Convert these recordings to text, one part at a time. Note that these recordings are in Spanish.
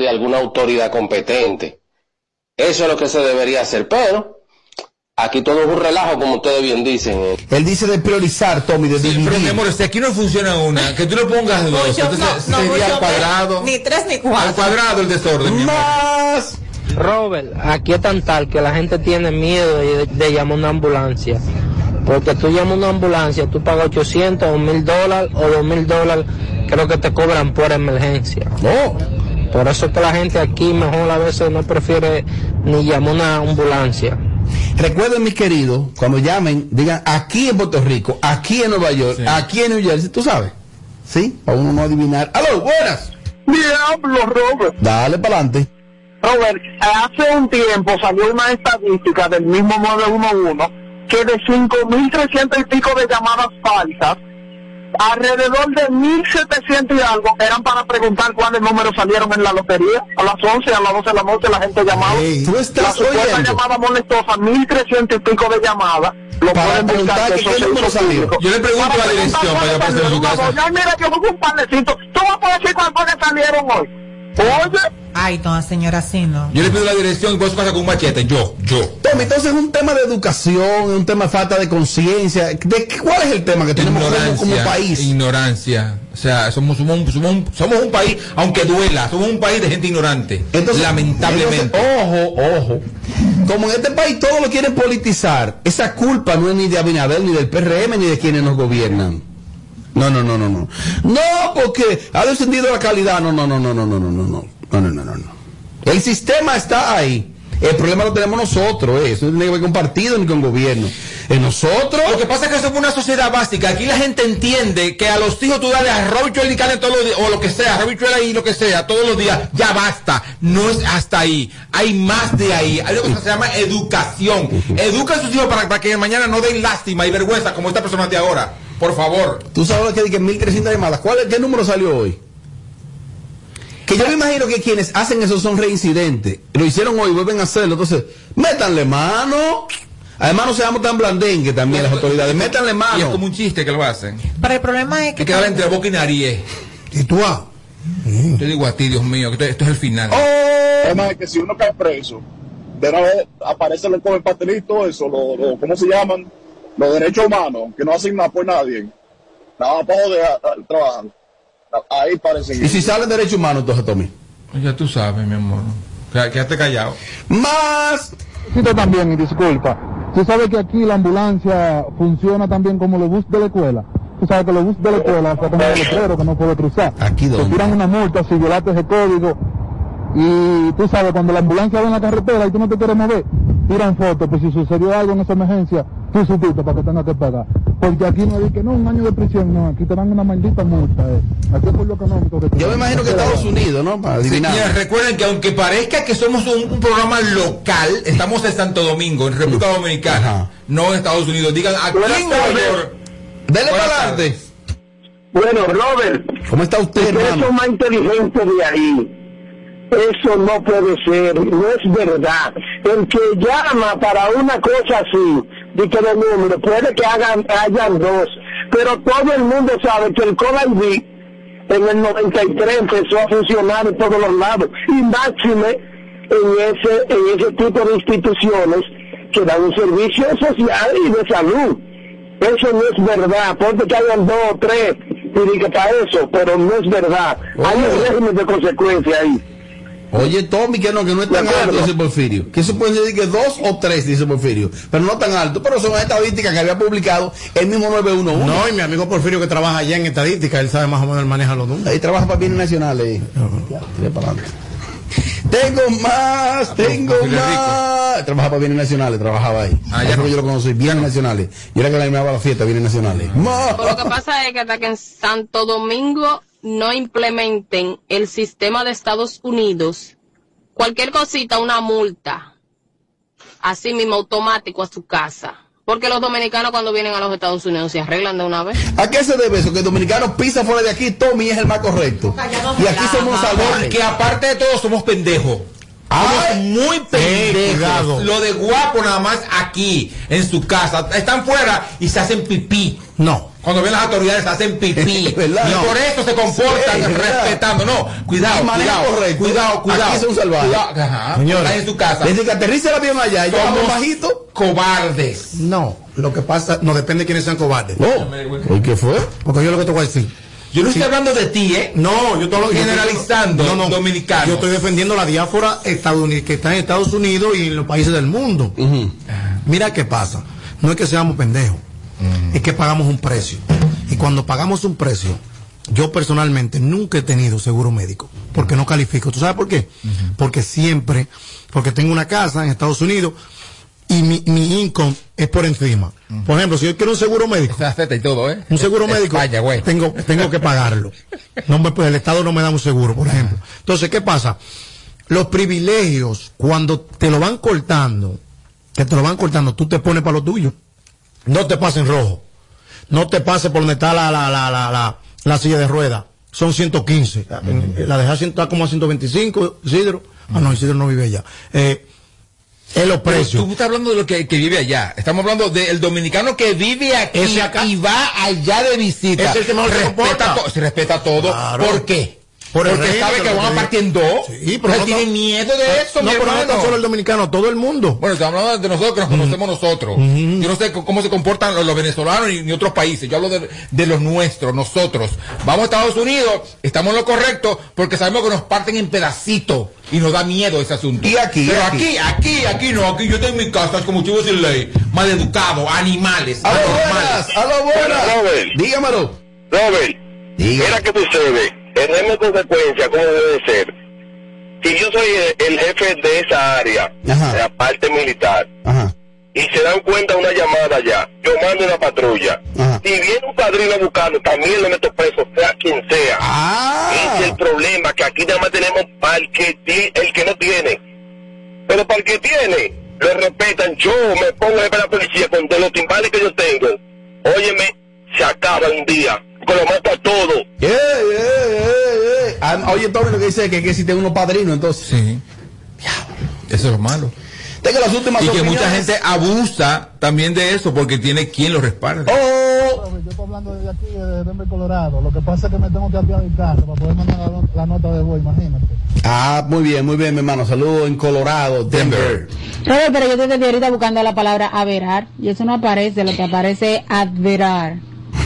de alguna autoridad competente. Eso es lo que se debería hacer, pero aquí todo es un relajo, como ustedes bien dicen. eh. Él dice de priorizar, Tommy, de Sí, dividir. pero mi amor, si aquí no funciona una, que tú le pongas dos, Mucho, entonces no, no, sería al cuadrado. Ni tres ni Al cuatro. cuadrado el desorden, mi amor. Más. Robert, aquí es tan tal que la gente tiene miedo de, de llamar una ambulancia. Porque tú llamas una ambulancia, tú pagas 800 o 1000 dólares o 2000 dólares, creo que te cobran por emergencia. Oh. Por eso es que la gente aquí mejor a veces no prefiere ni llamar una ambulancia. Recuerden, mis queridos, cuando llamen, digan aquí en Puerto Rico, aquí en Nueva York, Sí. aquí en New Jersey, tú sabes. ¿Sí? Para uno no adivinar. ¡Aló, buenas! Diablo, Robert. Dale para adelante. Robert, hace un tiempo salió una estadística del mismo 911 que de 5.300 y pico de llamadas falsas, alrededor de 1.700 y algo eran para preguntar cuáles números salieron en la lotería. A las 11, a las 12 de la noche la gente llamaba. Ey, tú la estás supuesta oyendo. llamada molestosa, 1.300 y pico de llamadas. Lo Para pueden preguntar buscar, que eso qué número salió. Yo le pregunto Para la dirección para cuáles llevarse a su casa. Ay, mira, yo busco un panecito. Tú vas a poder decir que salieron hoy. Oye. Ay, no, señora, así no. Yo le pido la dirección y voy a su casa con un machete. Yo, yo. Tommy, entonces es un tema de educación, es un tema de falta de conciencia. ¿De qué- ¿Cuál es el tema que tenemos como, como país? Ignorancia. O sea, somos, somos, un- somos, un, somos un país, aunque duela, somos un país de gente ignorante. Entonces, lamentablemente. entonces, ojo, ojo. Como en este país todo lo quieren politizar, esa culpa no es ni de Abinader, ni del PRM, ni de quienes nos gobiernan. No, no, no, no, no. No, porque ha descendido la calidad. No, no, no, no, no, no, no, no, no. No, no, no, no. El sistema está ahí. El problema lo tenemos nosotros, eh. eso no tiene que ver con partido ni con gobierno. Es nosotros. Lo que pasa es que somos una sociedad básica. Aquí la gente entiende que a los hijos tú dale arroz y carne todos los días, o lo que sea, chuela y lo que sea, todos los días. Ya basta. No es hasta ahí. Hay más de ahí. Hay algo que se llama educación. Educa a sus hijos para, para que mañana no den lástima y vergüenza como esta persona de ahora. Por favor. Tú sabes lo que dije, 1300 llamadas. ¿Cuál es, ¿Qué número salió hoy? Que yo me imagino que quienes hacen eso son reincidentes. Lo hicieron hoy, vuelven a hacerlo. Entonces, métanle mano. Además, no seamos tan blandengues también las autoridades. Métanle Y es mano. como un chiste que lo hacen. Pero el problema es que... Que queda entre boca y nariz. ¿Y tú ah? Te digo a ti, Dios mío, que esto, esto es el final. Además, que si uno cae preso, de una vez aparece el el pastelito, eso, lo, lo- ¿cómo se llaman? Los derechos humanos, que no hacen nada por nadie. Nada más para joder trabajar. Ahí parecen. ¿Y si salen derechos humanos, entonces, Tommy? Ya tú sabes, mi amor. Qué- Quédate callado. Más. También, y disculpa, tú sabes que aquí la ambulancia funciona también como los bus de la escuela. Tú sabes que los bus de la escuela se ponen el letrero que no puede cruzar. ¿Aquí Te dónde? tiran una multa si violaste ese código. Y tú sabes, cuando la ambulancia va en la carretera y tú no te quieres mover, tiran fotos. Pues si sucedió algo en esa emergencia, tú supiste para que tengas que pagar. Porque aquí no hay que no, un año de prisión, no, aquí te dan una maldita multa. Eh. Aquí es por lo económico que te Yo me imagino que Estados Unidos, ¿no? Para adivinar. Señores, recuerden que aunque parezca que somos un, un programa local, estamos en Santo Domingo, en República Dominicana, Ajá. no en Estados Unidos. Digan aquí en Nueva. York. Dele para adelante. Bueno, Robert, ¿Cómo está usted, ustedes hermano? son más inteligentes de ahí. Eso no puede ser, no es verdad. El que llama para una cosa así, de que de número, puede que hagan, hayan dos, pero todo el mundo sabe que el Code ID en el 93 empezó a funcionar en todos los lados, y máxime en ese, en ese tipo de instituciones que dan un servicio social y de salud. Eso no es verdad, ponte que hayan dos o tres y diga para eso, pero no es verdad. Hay un régimen de consecuencia ahí. Oye, Tommy, que no, que no es tan De alto, dice Porfirio. Que eso puede decir que dos o tres, dice Porfirio. Pero no tan alto. Pero son estadísticas que había publicado el mismo 911. No, y mi amigo Porfirio que trabaja allá en estadística, él sabe más o menos, él maneja los números. Ahí trabaja para bienes nacionales. Ya, tire para adelante. Tengo más, tengo Porfirio más. Trabaja para bienes nacionales, trabajaba ahí. Ah, ya no. que yo lo conocí, bienes nacionales. Yo era que le animaba la fiesta, bienes nacionales. Más. Pero lo que pasa es que hasta que en Santo Domingo no implementen el sistema de Estados Unidos, cualquier cosita, una multa, así mismo automático a su casa. Porque los dominicanos cuando vienen a los Estados Unidos se arreglan de una vez. ¿A qué se debe eso? Que el dominicano pisa fuera de aquí, Tommy es el más correcto. Y aquí somos salvajes. Que aparte de todo somos pendejos. Somos Ay. muy pendejos. Lo de guapo nada más aquí, en su casa. Están fuera y se hacen pipí. No. Cuando ven las autoridades hacen pipí. ¿Verdad? Y No. por eso se comportan respetando. No, cuidado, cuidado, correcto. cuidado, cuidado. Aquí son salvajes. Ajá. Señores, en su casa. Desde que aterriza el avión allá, y Somos bajito. cobardes. No, lo que pasa, no depende de quiénes sean cobardes. Oh, ¿y qué fue? Porque yo lo que te voy a decir. Yo no estoy hablando de ti, ¿eh? No, yo lo Generalizando yo estoy- dominicanos. Yo estoy defendiendo la estadounidense que está en Estados Unidos y en los países del mundo. Mira qué pasa. No es que seamos pendejos, es que pagamos un precio. Y cuando pagamos un precio, yo personalmente nunca he tenido seguro médico, porque no califico. ¿Tú sabes por qué? Porque siempre, porque tengo una casa en Estados Unidos y mi, mi income es por encima. Por ejemplo, si yo quiero un seguro médico, y todo, ¿eh? un seguro médico, España, güey. tengo, tengo que pagarlo. No me, pues el Estado no me da un seguro, por ejemplo. Entonces, ¿qué pasa? Los privilegios, cuando te lo van cortando, que te lo van cortando, tú te pones para lo tuyo. No te pases en rojo. No te pases por donde está la, la, la, la, la, la silla de ruedas. Son 115. La dejas está como a 125, Isidro. Ah, no, Isidro no vive allá. Eh, es los precios. tú estás hablando de lo que, que vive allá. Estamos hablando del dominicano que vive aquí acá- y va allá de visita. Es el que mejor respeta, se respeta todo. Claro. ¿Por qué? Por el Porque sabe que van a que partir en dos. Sí, pero no tiene tan- miedo de eso, no, mi pero no tan solo el dominicano, todo el mundo. Bueno, estamos hablando de nosotros que nos conocemos nosotros. Yo no sé cómo se comportan los, los venezolanos ni, ni otros países. Yo hablo de, de los nuestros, nosotros. Vamos a Estados Unidos, estamos en lo correcto porque sabemos que nos parten en pedacitos y nos da miedo ese asunto. Y aquí, Pero aquí. aquí, aquí, aquí no. Aquí yo estoy en mi casa como chivo sin ley. Mal educado, animales. ¡A lo buenas! ¡A lo buenas! Robert. Dígamelo. Robert, mira qué sucede. Tenemos consecuencia, ¿cómo debe ser? Si yo soy el, el jefe de esa área, Ajá. de la parte militar, Ajá. y se dan cuenta una llamada ya, yo mando una patrulla. Ajá. Si viene un padrino a buscarlo, también lo meto preso, sea quien sea. Ah. Ese es el problema, que aquí nada más tenemos para el que, el que no tiene. Pero para el que tiene, lo respetan. Yo me pongo a la policía con de los timbales que yo tengo. Óyeme, se acaba un día. Que lo mata todo. Yeah, yeah, yeah, yeah. Ah, Oye, Tony, lo que dice es que, que si tengo unos padrinos, entonces. Sí. Eso es lo malo. Tengo las últimas Y que opiniones. mucha gente abusa también de eso porque tiene quien lo respalda. Oh, Yo estoy hablando desde aquí, de Denver, Colorado. Lo que pasa es que me tengo que apiar del carro para poder mandar la, la nota de voz, imagínate. Ah, muy bien, muy bien, mi hermano. Saludos en Colorado, Denver. Robert, pero yo te desde ahorita buscando la palabra averar y eso no aparece, lo que aparece es adverar.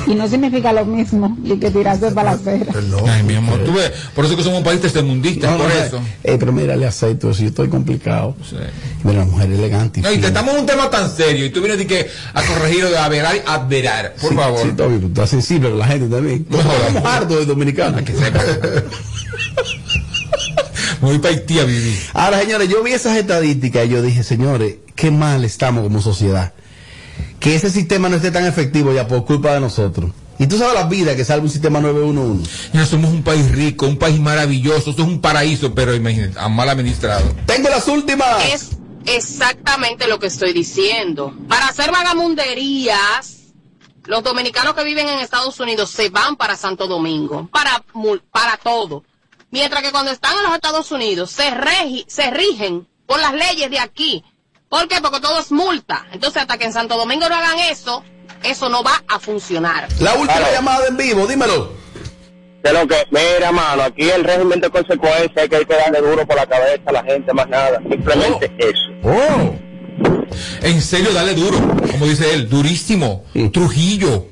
Y no significa lo mismo y que tirarse para la acera. Ay, mi amor, tú ves, por eso que somos un país tercermundista, No, por no, eso. eh, pero mira, le acepto eso, yo estoy complicado. Sí. Mira, la mujer elegante. y No, y fina. tratamos un tema tan serio y tú vienes de que a corregir de averar adverar, por Sí, favor. Sí, Toby, tú estás sensible con la gente también. No, estamos hartos de dominicanos. que sepa. Voy para Haití a vivir. Ahora, señores, yo vi esas estadísticas y yo dije, señores, qué mal estamos como sociedad. Que ese sistema no esté tan efectivo ya por culpa de nosotros. Y tú sabes la vida que salva un sistema 911. Ya somos un país rico, un país maravilloso, esto es un paraíso, pero imagínate, a mal administrado. Tengo las últimas. Es exactamente lo que estoy diciendo. Para hacer vagamunderías, los dominicanos que viven en Estados Unidos se van para Santo Domingo, para, para todo. Mientras que cuando están en los Estados Unidos se, regi- se rigen por las leyes de aquí. ¿Por qué? Porque todo es multa. Entonces, hasta que en Santo Domingo no hagan eso, eso no va a funcionar. La última llamada en vivo, dímelo. De lo que, mira, mano, aquí el régimen de consecuencia es que hay que darle duro por la cabeza a la gente, más nada. Simplemente eso. Oh. En serio, dale duro, como dice él, durísimo, Trujillo,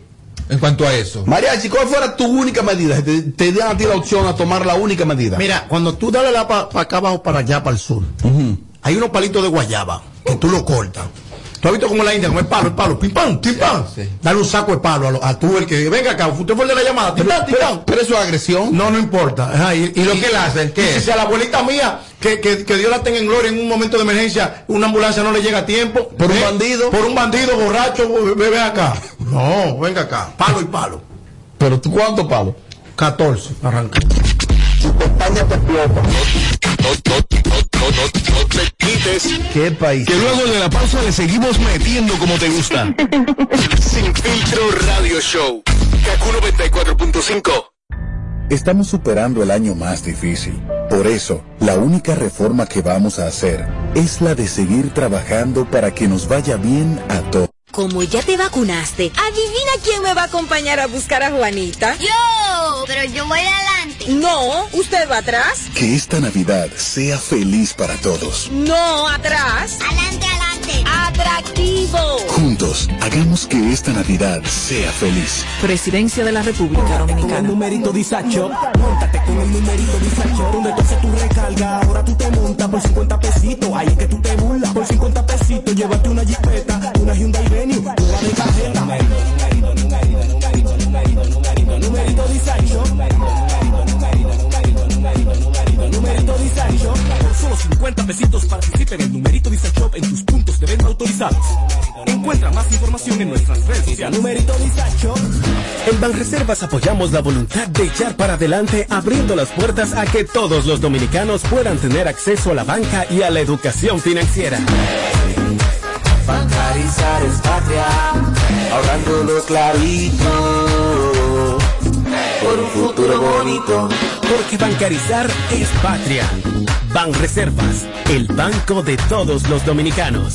en cuanto a eso. Mariachi, ¿cuál fuera tu única medida? Te, te dan a ti la opción a tomar la única medida. Mira, cuando tú dale la para acá abajo, para allá, para el sur, hay unos palitos de guayaba que tú lo cortas. ¿Tú has visto como en la India, como el palo, el palo, pim pam, pim pam? Sí. Dale un saco de palo a, lo- a tú, el que venga acá, usted fue el de la llamada, pam. pero, pero eso es agresión. No, no importa. Ajá, y, y lo que él hace, ¿qué y es? Si a la abuelita mía, que, que, que Dios la tenga en gloria en un momento de emergencia, una ambulancia no le llega a tiempo. ¿Por un bandido? Por un bandido borracho, bebe acá. No, venga acá, palo y palo. Pero tú, ¿cuánto palo? 14, arranca. ¿Qué país? Que luego de la pausa le seguimos metiendo como te gusta. Sin filtro radio show. Kaku 94.5. Estamos superando el año más difícil. Por eso, la única reforma que vamos a hacer es la de seguir trabajando para que nos vaya bien a todos. Como ya te vacunaste, adivina quién me va a acompañar a buscar a Juanita. Yo, pero yo voy adelante. No, usted va atrás. Que esta Navidad sea feliz para todos. No, atrás. Adelante, adelante. Atractivo. Juntos, hagamos que esta Navidad sea feliz. Presidencia de la República Con el Dominicana. numerito Disacho, montate con el numerito Disacho, donde tú haces tu recarga, ahora tú te montas por 50 pesitos, ahí es que tú te burlas, por 50 pesitos, llévate una jipeta, una Hyundai Venue, nueva de cajeta. Numerito, numerito, numerito, numerito, numerito, numerito, numerito Disacho. Numerito Disacho. Por solo 50 pesitos participa en el numerito Disacho en tus autorizados. Encuentra más información en nuestras redes sociales. Numerito Disacho. En Banreservas apoyamos la voluntad de echar para adelante abriendo las puertas a que todos los dominicanos puedan tener acceso a la banca y a la educación financiera. Bancarizar es patria, ahorrándolo clarito, por un futuro bonito. Porque bancarizar es patria. Banreservas, el banco de todos los dominicanos.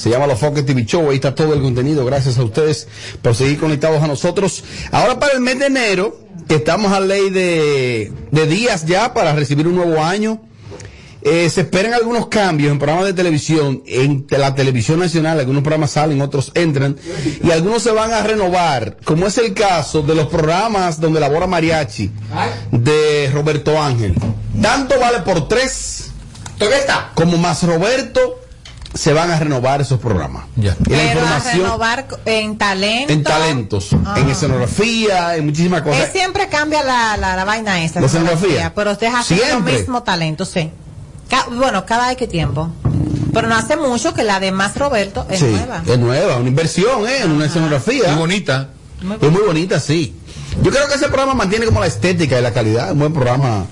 Se llama Los Foques TV Show, ahí está todo el contenido. Gracias a ustedes por seguir conectados a nosotros. Ahora para el mes de enero, que estamos a ley de, de días ya para recibir un nuevo año. Eh, se esperan algunos cambios en programas de televisión, en la televisión nacional, algunos programas salen, otros entran, y algunos se van a renovar, como es el caso de los programas donde labora Mariachi, de Roberto Ángel. Tanto vale por tres, como más Roberto, se van a renovar esos programas. Y la Pero a información renovar en talento. en talentos, Ah. en escenografía, en muchísimas cosas. Él siempre cambia la, la, la vaina esa. ¿La escenografía? Pero deja Siempre. mismo talento, sí. Ca- bueno, cada X tiempo. Pero no hace mucho que la de Más Roberto es Sí, nueva. es nueva, una inversión, ¿eh? En una escenografía. Muy bonita. Es muy bonita, sí. Yo creo que ese programa mantiene como la estética y la calidad. Un buen programa.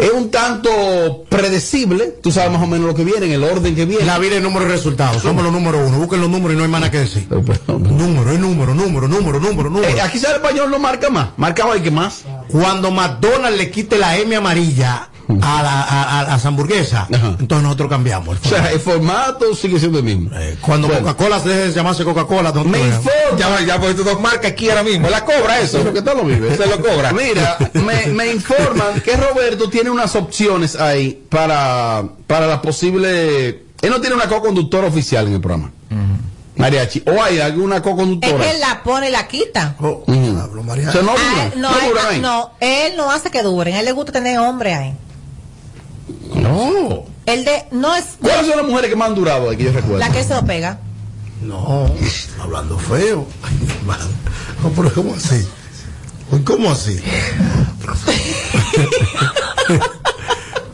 Es un tanto predecible. Tú sabes más o menos lo que viene, en el orden que viene. La vida es número de resultados. Somos los número uno. Busquen los números y no hay más nada que decir. Número, es número, número, número, número, número. Eh, aquí sale el español no marca más. Marca hoy que más. Cuando McDonald's le quite la M amarilla a, la, a, a las hamburguesas, entonces nosotros cambiamos. O sea, el formato sigue siendo el mismo. Cuando Bueno. Coca-Cola se deje de llamarse Coca-Cola, informa. Ya, ya pues dos marcas aquí ahora mismo. La cobra eso. Pero que tal lo vive. Se lo cobra. Mira, me, me informan que Roberto tiene unas opciones ahí para, para la posible. Él no tiene una co-conductora oficial en el programa. Mariachi. O hay alguna Es co-conductora. que él la pone y la quita. Ujú. O sea, no, él- no no, él- no, él no hace que duren. A él le gusta tener hombre ahí. No. El de, no es ¿Cuáles son las mujeres que más han durado que yo recuerdo? la que se lo pega. No, hablando feo. Ay, mi hermano. No, pero ¿cómo así? ¿Cómo así?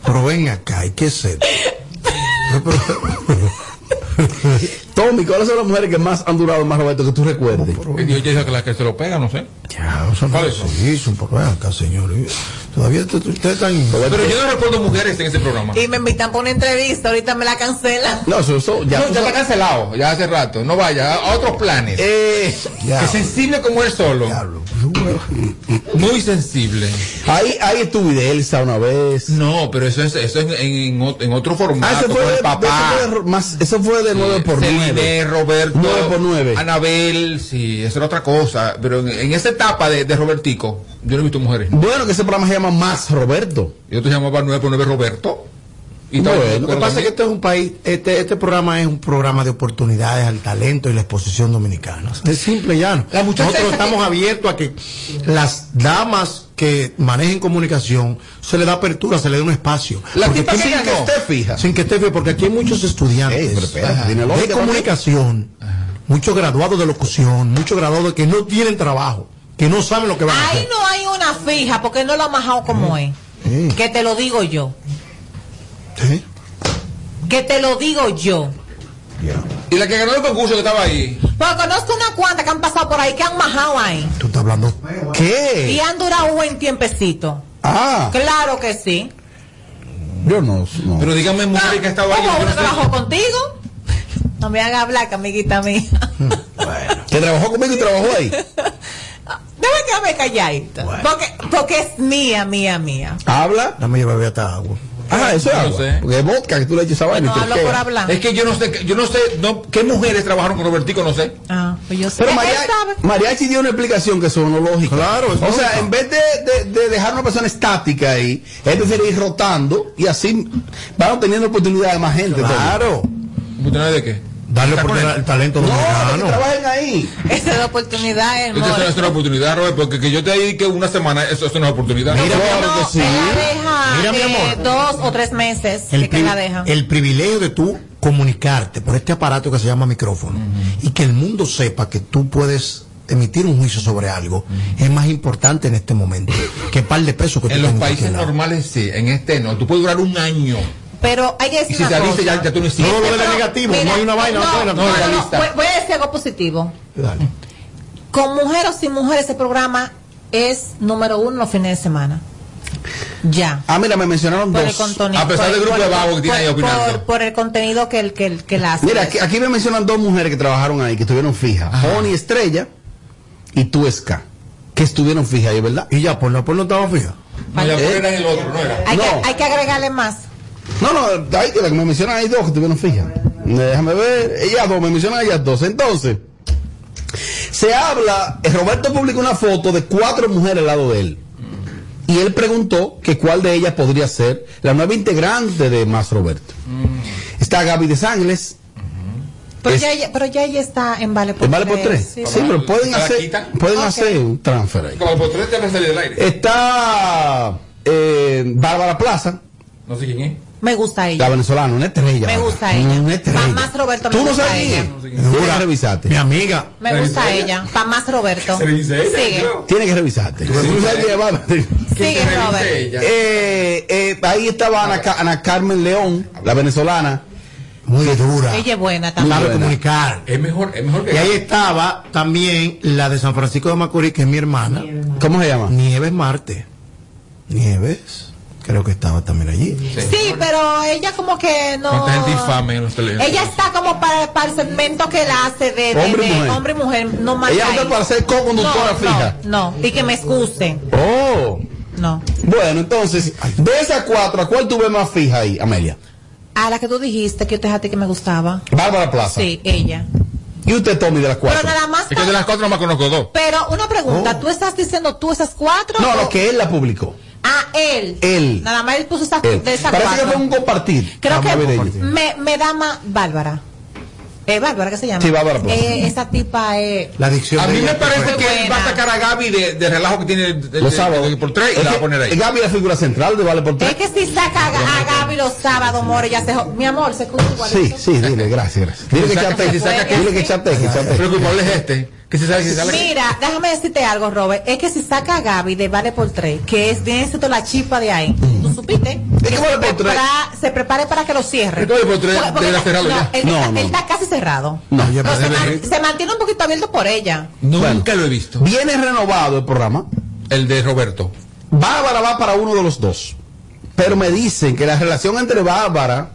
pero ven acá, ¿y qué es esto? Tommy, ¿cuáles son las mujeres que más han durado más, Roberto, que tú recuerdes? Yo ya que la que se lo pega, no sé. Ya, eso no se hizo, pero ven acá, señor. Todavía usted- ustedes están... Pero yo no recuerdo mujeres en ese programa. Y me invitan para una entrevista, ahorita me la cancelan. No, eso, eso ya. No, ya está cancelado, ya hace rato. No vaya, a otros planes. Eh, Es sensible como él solo. Muy sensible. Ahí, ahí estuvo de Elsa una vez. No, pero eso es, eso es en, en, en otro formato. Ah, eso fue de, el papá. eso fue de- más, eso fue de 9 por 9. Celine, Roberto, 9 por 9. Anabel, sí, eso era otra cosa. Pero en, en esa etapa de, de Robertico, yo no he visto mujeres. Bueno, que ese programa se llama Más Roberto. Yo te llamaba 9 por 9 Roberto. Y todo- Bueno, lo que pasa es que este es un país, este, este programa es un programa de oportunidades al talento y la exposición dominicana. Es simple y llano. Nosotros estamos abiertos a que las damas que manejen comunicación se le da apertura, se le da un espacio. La Porque aquí- que sin ganó. esté fija. Sin que esté fija, porque aquí hay muchos estudiantes Ey, de comunicación, muchos graduados de locución, muchos graduados que no tienen trabajo, que no saben lo que van a Ahí hacer. no hay una fija porque no lo ha majado como es. Que te lo digo yo. Sí. Que te lo digo yo. Y la que ganó el concurso que estaba ahí. Porque conozco una cuanta que han pasado por ahí que han majado ahí. Tú estás hablando. Y ¿Qué? han durado un buen tiempecito. Ah, Claro que sí. yo no. no. Pero dígame, mujer que estaba ahí. ¿Cómo yo uno trabajó contigo? No me haga hablar, amiguita mía. Que trabajó conmigo y trabajó ahí. Debe quedarme calladita. Porque, porque es mía, mía, mía. Habla. Dame llevar hasta agua. Ah, eso es No agua. sé. Porque es vodka que tú le echas esa vaina No por hablar. Es que yo no sé, yo no sé no, qué mujeres trabajaron con Robertico, no sé. Ah, pues yo sé. Pero sabe. Mariachi dio una explicación que sonó lógica. Claro, es O sea, en vez de, de- de dejar una persona estática ahí, es prefiere ir rotando y así van obteniendo oportunidades de más gente. Claro. ¿Oportunidad de qué? Darle ¿Está con oportunidad al talento No, que dominicano. trabajen ahí. Esa es la oportunidad, Esta hermano. es una oportunidad, Robert, porque que yo te diga que una semana, eso, eso es una oportunidad. Mira, Claro No, que sí. él la deja Mira, mi amor. dos o tres meses el, que, la deja. el privilegio de tú comunicarte por este aparato que se llama micrófono y que el mundo sepa que tú puedes emitir un juicio sobre algo es más importante en este momento que par de pesos que tú en los países normales sí, en este no. Tú puedes durar un año. Pero hay que Y decir si una cosa. ya, ya tú no No, no, lo de negativo, no hay una vaina, no, no hay una no, no, voy, voy a decir algo positivo. Dale. Con mujer o sin mujer, ese programa es número uno los fines de semana. Ya. Ah, mira, me mencionaron Por dos. A pesar del grupo por- de vago que tiene por- ahí opinando. Por, por el contenido que el que, el- que la hace. Mira, aquí, aquí me mencionan dos mujeres que trabajaron ahí, que estuvieron fijas. Bonnie Estrella y Tuesca, que estuvieron fijas ahí, ¿verdad? Y ya, por no, por no estaba fija. No, ya Eh. era el otro, no era. hay, no. que, hay que agregarle más. No, no, ahí que me mencionan hay dos que estuvieron fijas. Déjame ver, ellas dos, me mencionan ellas dos. Entonces, se habla, eh, Roberto publicó una foto de cuatro mujeres al lado de él. Y él preguntó que cuál de ellas podría ser la nueva integrante de Más Roberto. Está Gaby de Sangles, Pero, Es- ya, ella- pero ya ella está en Vale por ¿en Vale por tres. Sí, Sí, pero pueden ¿Se la hacer, pueden hacer un transfer ahí. Como por tres te vas a salir del aire. Está eh, Bárbara Plaza, No sé quién es. Me gusta la ella. venezolana, una estrella. Me gusta ella. Una estrella. Pa' más Roberto me ¿Tú no gusta sabes ella. revisarte. Mi amiga. Me gusta ella. Para más Roberto. Se dice ella, Sigue. yo. Tienes que revisarte. Sigue, Robert. Eh, eh, ahí estaba Ana, Ana Carmen León, la venezolana. Muy dura. Ella es buena también. Sabe comunicar. Es mejor, es mejor que. Y ahí estaba también la de San Francisco de Macorís, que es mi hermana. ¿Cómo se llama? Nieves Marte. Nieves. Creo que estaba también allí. Sí, pero ella como que no. ¿Cuánta gente infame en los teléfonos? Ella está como para, para el segmento que él hace de, de- Hombre y de mujer. hombre y mujer, no más. Ella está para ser co-conductora no, fija. No, no, y que me excusen. Oh. No. Bueno, entonces, de esas cuatro, ¿a cuál tú ves más fija ahí, Amelia? A la que tú dijiste que yo te dejaste que me gustaba. Bárbara Plaza. Sí, ella. ¿Y usted, Tommy, de las Pero cuatro? nada más. Es que de las cuatro nomás conozco dos. Pero una pregunta, ¿tú estás diciendo tú esas cuatro? Oh. No, o- lo que él la publicó. Ah, él. Él. Nada más él puso esas Él. de esas Parece que cuatro. fue un compartir. Creo Vamos que me, me da más Bárbara. Eh, Bárbara, ¿qué se llama? Sí, Bárbara Plaza. Eh, esa tipa es. La dicción A mí me ella. parece que él va a sacar a Gaby de, de relajo que tiene de- de- Los sábados. por tres y la va a que poner ahí. Gaby es la figura central de Vale por tres. Es que si saca a, a Gaby los sábados, more, ya se. Mi amor, se escucha Sí, igualito. sí, dile, gracias, gracias. Dile que saca- chate, si saca dile que chate, que chate. Pero el culpable es este. Que se sabe que sale. Mira, déjame decirte algo, Robert. Es que si saca a Gaby de Vale por tres, que es bien siendo la chispa de ahí, ¿tú supiste? ¿De qué Que Vale se, por tres? prepara- se prepare para que lo cierre. ¿De qué Vale por tres? Porque- porque Debería él- cerrarlo no, ya. Él, No, está, no. él está casi cerrado. No, ya Pero se, man- se mantiene un poquito abierto por ella. Nunca lo he visto. Viene renovado el programa. El de Roberto. Bárbara va para uno de los dos. Pero me dicen que la relación entre Bárbara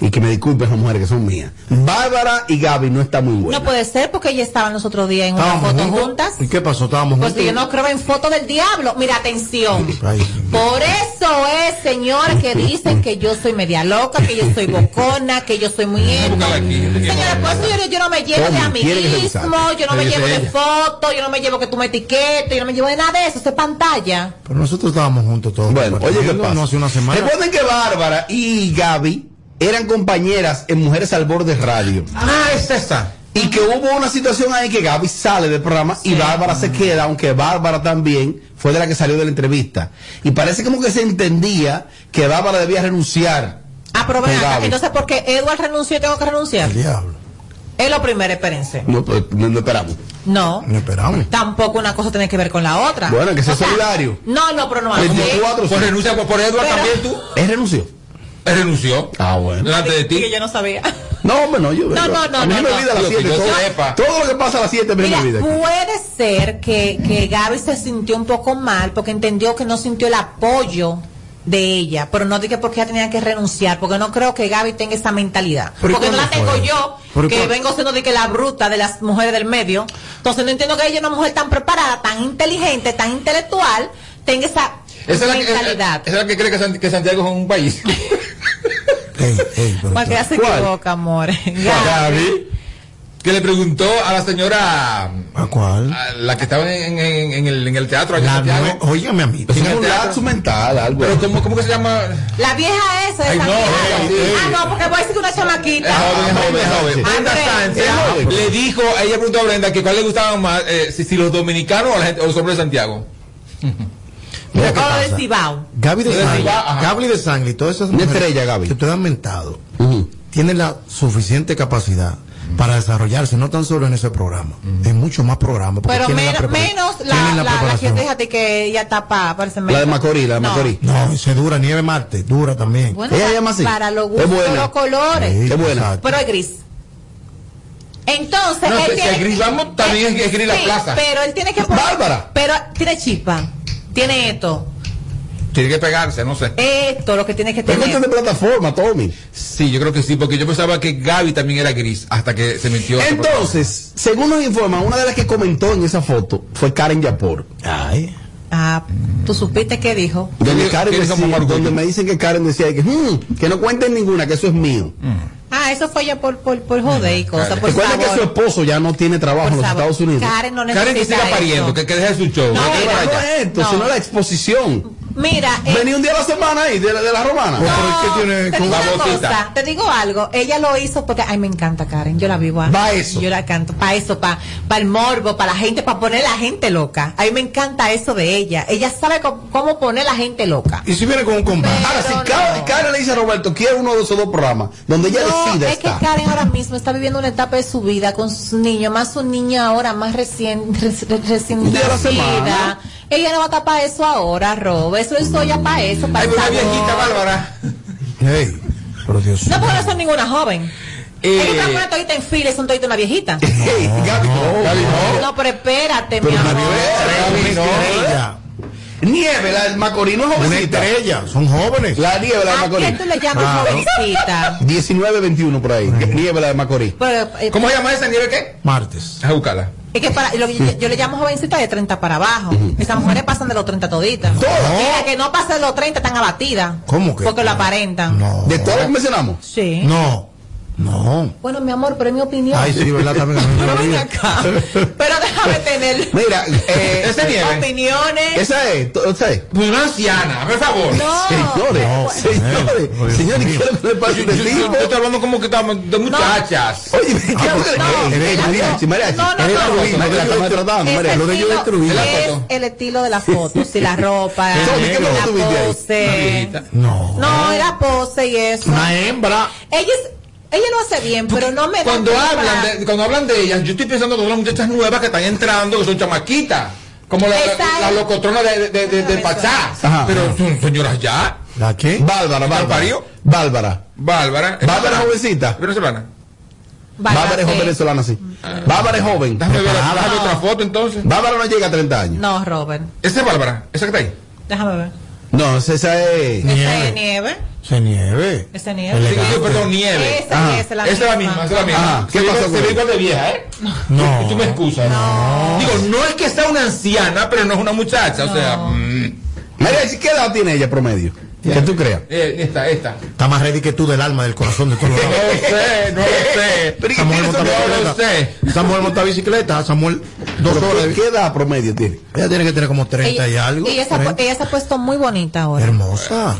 Y que me disculpen las mujeres que son mías. Bárbara y Gaby no está muy buena. No puede ser porque ella estaban los otros días en una ¿Estábamos foto juntos? juntas. ¿Y qué pasó? ¿Estábamos Pues juntos? yo no creo en fotos del diablo. Mira, atención. Ay, Por eso es, señores, que dicen que yo soy media loca, que yo soy bocona, que yo soy muy esto. Señores, por eso yo, yo no me llevo de amiguismo, yo no me llevo de fotos, yo no me llevo que tú me etiquetes, yo no me llevo de nada de eso, eso es pantalla. Pero nosotros estábamos juntos todos. Bueno, oye, ¿qué pasa? No hace una semana. Recuerden que Bárbara y Gaby eran compañeras en Mujeres al Borde Radio. Ah, es esa. Y que hubo una situación ahí que Gaby sale del programa y Bárbara se queda, aunque Bárbara también fue de la que salió de la entrevista. Y parece como que se entendía que Bárbara debía renunciar. Ah, pero ven acá, entonces porque Edward renunció y tengo que renunciar. diablo. Es lo primero, espérense. No, pues, no, no esperamos. No. No esperamos. Tampoco una cosa tiene que ver con la otra. Bueno, que sea O sea, solidario. No, no, pero no así. 24, Pues renuncia por, por Edward Pero- también tú. ¿Él renunció? Él renunció. Ah, bueno. Delante de ti. Que yo no sabía. No, hombre, no, yo. No, no, no, A mí no, me no. olvida a las Digo, que 7. yo Todo, sepa. todo lo que pasa a las 7 me olvida. puede ser que, que Gaby se sintió un poco mal porque entendió que no sintió el apoyo de ella, pero no dije porque ella tenía que renunciar, porque no creo que Gaby tenga esa mentalidad. ¿Pero y Porque no la tengo fue? yo, ¿Pero y que vengo siendo de que la bruta de las mujeres del medio. Entonces no entiendo que ella, una mujer tan preparada, tan inteligente, tan intelectual, tenga esa Esa es la que, mentalidad. esa es la que cree que, San- que Santiago es un país. Ey, ey, pero Porque ella se ¿Cuál? equivoca, amor. Gaby, que le preguntó a la señora, ¿A cuál? a la que estaba en, en- en el, en el teatro allá Óigame a mí. Pues Es en el un lapso mental, algo. Pero ¿cómo, ¿cómo que se llama? La vieja esa Ay, no, Santiago. ey, ey. Ah, no, porque voy a decir que una chamaquita. Es joven, es joven, es joven. Brenda Andrés. Sánchez le dijo, ella preguntó a Brenda que cuál le gustaba más, eh, si, si los dominicanos o, la gente, o los hombres de Santiago. Mira pasa. Cibao. Gaby de Cibao, ajá. Gaby de Sangre y todas esas mujeres estrella, Gaby. que ustedes han mentado Ujú. tienen la suficiente capacidad para desarrollarse, no tan solo en ese programa, en muchos más programas. Pero tienen la menos, la, la, la, que preparación. déjate que ella tapa, parece La de Macorís, la de No. Macorís. No, se dura, Nieve Marte, dura también. Bueno, Ella llama así. para los Es gustos, buena. los colores. Sí, Qué buena. exacto. Pero es gris. Entonces, No, él si- si tiene es gris, vamos, también es- es gris la sí, plaza. Pero él tiene que poner. Bárbara. Pero tiene chispa. Tiene esto. Tiene que pegarse, no sé. Esto, lo que tiene que Es cuestión de tener. plataforma, Tommy. Sí, yo creo que sí, porque yo pensaba que Gaby también era gris hasta que se metió. Entonces, según nos informan, una de las que comentó en esa foto fue Karen Yapor. Ay. Ah, tú supiste qué dijo. Donde, Karen decía- donde me dicen que Karen decía que, "Hmm, que no cuenten ninguna, que eso es mío. Ah, eso fue ya por, por, por joder y cosas. Por Recuerda que su esposo ya no tiene trabajo Por en los favor. Estados Unidos. Karen no necesita Karen que siga pariendo, que, que deje su show. No, No, no es esto, No. sino la exposición. Mira, eh, Venía un día a la semana ahí de la, de la romana. No, ¿qué tiene te con digo la cosa, te digo algo, ella lo hizo porque, ay, me encanta Karen, yo la vivo. Va eso. Yo la canto, para eso, para el morbo, para la gente, para poner a la gente loca. A mí me encanta eso de ella. Ella sabe cómo, cómo poner a la gente loca. Y si viene con un combate. Ahora, si no. Karen, le dice a Roberto, quiero uno de esos dos programas, donde ella No, decida es que. Karen ahora mismo está viviendo una etapa de su vida con sus niños, más su niña ahora, más recién, reci- recién Un día a la semana. Ella no va a estar para eso ahora, Rob. Eso hizo ella para eso, para Hay una sabor. viejita bárbara. Hey, pero Dios No, porque no son ninguna joven. Eh, Ellos están poniendo todita en fila y son todita una viejita. No, no. No, pero espérate, mi Pero una amor. Gaby, no. Nieve, la del Macorís no es Una jovencita. estrella, son jóvenes. La Nieve, la de ¿A Macorís. quién tú le llamas Claro. jovencita? 19, 21 por ahí. Nieve, la de Macorís. Pero, eh, ¿Cómo se llama esa nieve qué? Martes. A buscarla. Es que para, lo yo, yo le llamo jovencita de 30 para abajo. Esas mujeres pasan de los 30 toditas. Mira, que no pasan de los 30 están abatidas. ¿Cómo que? Porque lo aparentan. No. De todas las que mencionamos. Sí. No. No. Bueno, mi amor, pero es mi opinión. Ay, sí, ¿verdad? También Pero ven acá. Pero déjame tener Mira, eh, nieve. opiniones. esa es, es. Pues una anciana, por favor. No. Señores, No, señores, Dios señores, mío. ¿qué es lo que le pasa a este Yo, estoy hablando como que estamos de muchachas. Oye, ¿qué es lo que yo la es el estilo de la foto, si la ropa, Tommy, ¿qué la pose. No. No, era pose y eso. Una hembra. Ella, es- ella lo hace bien, pero no me da Cuando hablan, para- de, cuando hablan de ellas, yo estoy pensando en todas las muchachas nuevas que están entrando, que son chamaquitas. Como la, la, la locotrona de, de, de, de Pachá. Ajá. Pero son señoras ya. ¿La qué? Bárbara, ¿Está Bárbara. Bárbara. Bárbara. Bárbara jovencita. Venezolana. Bárbara es joven venezolana, sí. Bárbara es joven. Déjame ver, otra foto entonces. Bárbara no llega a 30 años. No, Robert, Esa es Bárbara, esa que está ahí. déjame ver. No, esa es. Esa es nieve. Se nieve. Esa es nieve. Sí, yo, perdón, nieve. Esa, Ajá. esa es la Esa es la misma. esa es la misma. Ajá. ¿Qué Se ve- pasó con Se ve igual de vieja, ¿eh? No. Tú, tú me excusas. Digo, no es que sea una anciana, pero no es una muchacha. O sea, mm, Mira, ¿qué edad tiene ella promedio? ¿Qué tú creas? eh, esta, esta. Está más ready que tú del alma, del corazón, de todo lo No lo sé, no lo sé. Pero ¿y Samuel monta No bicicleta. lo sé. Samuel monta bicicleta. Samuel, dos ¿Pero horas. qué- de- ¿Qué edad promedio tiene? Ella tiene que tener como 30 y algo. y ella, se ha pu- 30. ella se ha puesto muy bonita ahora. Hermosa.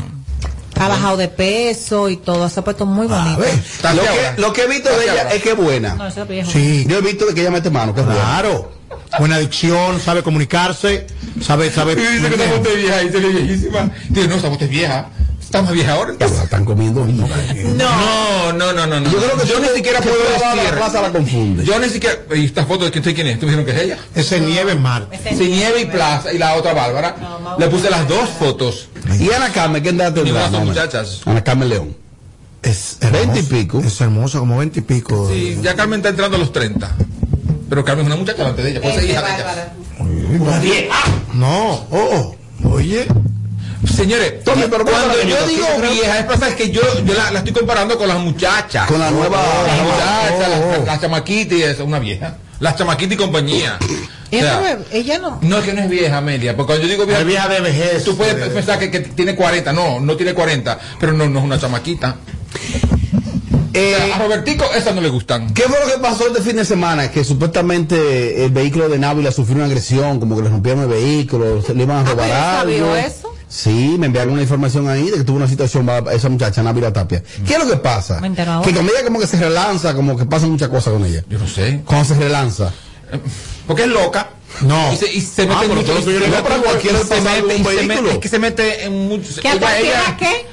Ha bajado de peso y todo. Se ha puesto muy bonita. Está Lo que, lo que he visto de ella es que es buena. No, eso es viejo. Sí. Yo he visto de que ella mete mano, que es buena. Claro. Buena adicción, sabe comunicarse, sabe, sabe. Y dice que esta bote es vieja, dice que es viejísima. Dice, no, bote es vieja. Está más vieja ahora. Ya la están comiendo viva. No, no, no, no, no. Yo creo que yo ni que- siquiera que puedo decir. La plaza la confunde. Yo ni siquiera. ¿Y esta foto de quién sé quién es? ¿Tú me dijeron que es ella? Ese nieve Marte. Esa es Sí, nieve. Y Plaza y la otra Bárbara. Le puse las dos fotos. Y Ana Carmen, ¿qué edad tendrá? Ninguna son más o menos? muchachas. Ana Carmen León. Es Veinte y hermosa. pico. Es hermosa, como 20 y pico. Sí, ya Carmen está entrando a los 30. Pero Carmen es una muchacha delante de ella. Puede ser Esa hija de ella. No, oh, oye. Señores, Tommy, pero cuando yo yo digo vieja, es pasa es que yo, yo la, la estoy comparando con las muchachas. Con la nueva. Las muchachas, oh, las oh. la chamaquita y eso, una vieja. Las chamaquitas y compañía. O Ella, sea, ella no. no es que no es vieja, Amelia, porque cuando yo digo vieja, Es vieja de vejez. tú puedes De- pensar que, que tiene 40, no, no tiene 40, pero no, no es una chamaquita. Eh, O sea, a Robertico esas no le gustan. ¿Qué fue lo que pasó este fin de semana? Que supuestamente el vehículo de Návila sufrió una agresión, como que le rompieron el vehículo, se le iban a Ah, robar algo. Sí, me enviaron una información ahí de que tuvo una situación esa muchacha, Návila Tapia. ¿Qué es lo que pasa? Me entero ahora. Que con ella como que se relanza, como que pasan muchas cosas con ella. Yo no sé. Cuando se relanza. Porque es loca. No. Y se, y se Ah, mete en pero mucho- todo lo que yo le y digo se para mete- cualquiera se pasa mete- se mete- vehículo. Es que se mete en muchos. ¿Que a ella- ella- qué?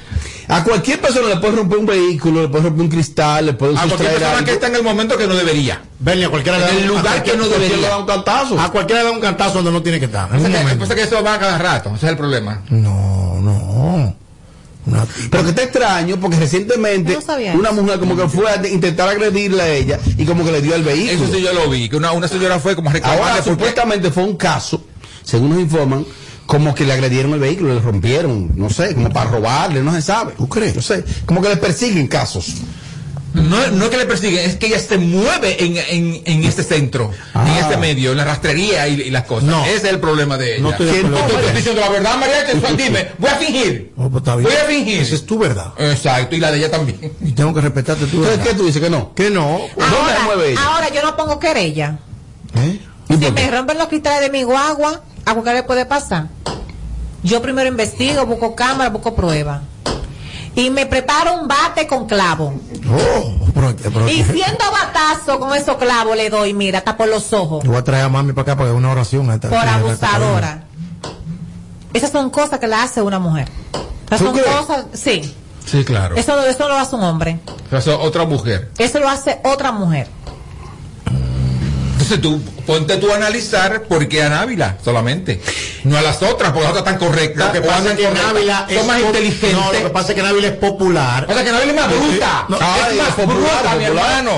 A cualquier persona le puede romper un vehículo, le puede romper un cristal, le puede A cualquier persona que está en el momento que no debería. Ven, a cualquiera le da En el lugar que no debería. le da un cantazo. A cualquiera le da un cantazo donde no tiene que estar. En Pasa un que, momento. pasa que eso va cada rato, ese es el problema. No, no. Una Pero que está extraño porque recientemente No una mujer como que fue a intentar agredirle a ella y como que le dio el vehículo. Eso sí yo lo vi, que una, una señora fue como a reclamarle Ahora porque- supuestamente fue un caso, según nos informan, como que le agredieron el vehículo, le rompieron, no sé, como para robarle, no se sabe. ¿Tú crees? No sé, como que le persiguen casos. No, no es que le persiguen, es que ella se mueve en, en, en este centro, Ah. en este medio, en la rastrería y, y las cosas. No. Ese es el problema de ella. No estoy de no, estoy diciendo la verdad, María, que- dime, voy a fingir. Oh, pues está bien. Voy a fingir. Esa es tu verdad. Exacto, y la de ella también. Y tengo que respetarte tu verdad. ¿qué tú dices que no? Que no. ¿Dónde se Ahora, mueve ella? ahora yo no pongo querella. ¿Eh? ¿Y Si me rompen los cristales de mi guagua, ¿a cualquiera le puede pasar? Yo primero investigo, busco cámara, busco prueba. Y me preparo un bate con clavo. Oh, pero- pero- Y siendo batazo con esos clavos le doy, mira, hasta por los ojos. Yo voy a traer a mami para acá para que haga una oración. Por abusadora. Esas son cosas que la hace una mujer. Esas ¿Tú son crees? cosas, sí. Sí, claro. Eso, eso lo hace un hombre. O sea, otra mujer. Eso lo hace otra mujer. Entonces tú, ponte tú a analizar por qué a Návila solamente. No a las otras, porque las otras están correctas. Lo que o pasa es que Návila es más inteligentes. No, lo que pasa es que Návila es popular. Pasa que Návila es más bruta. No, es más es popular, bruta, mi hermano.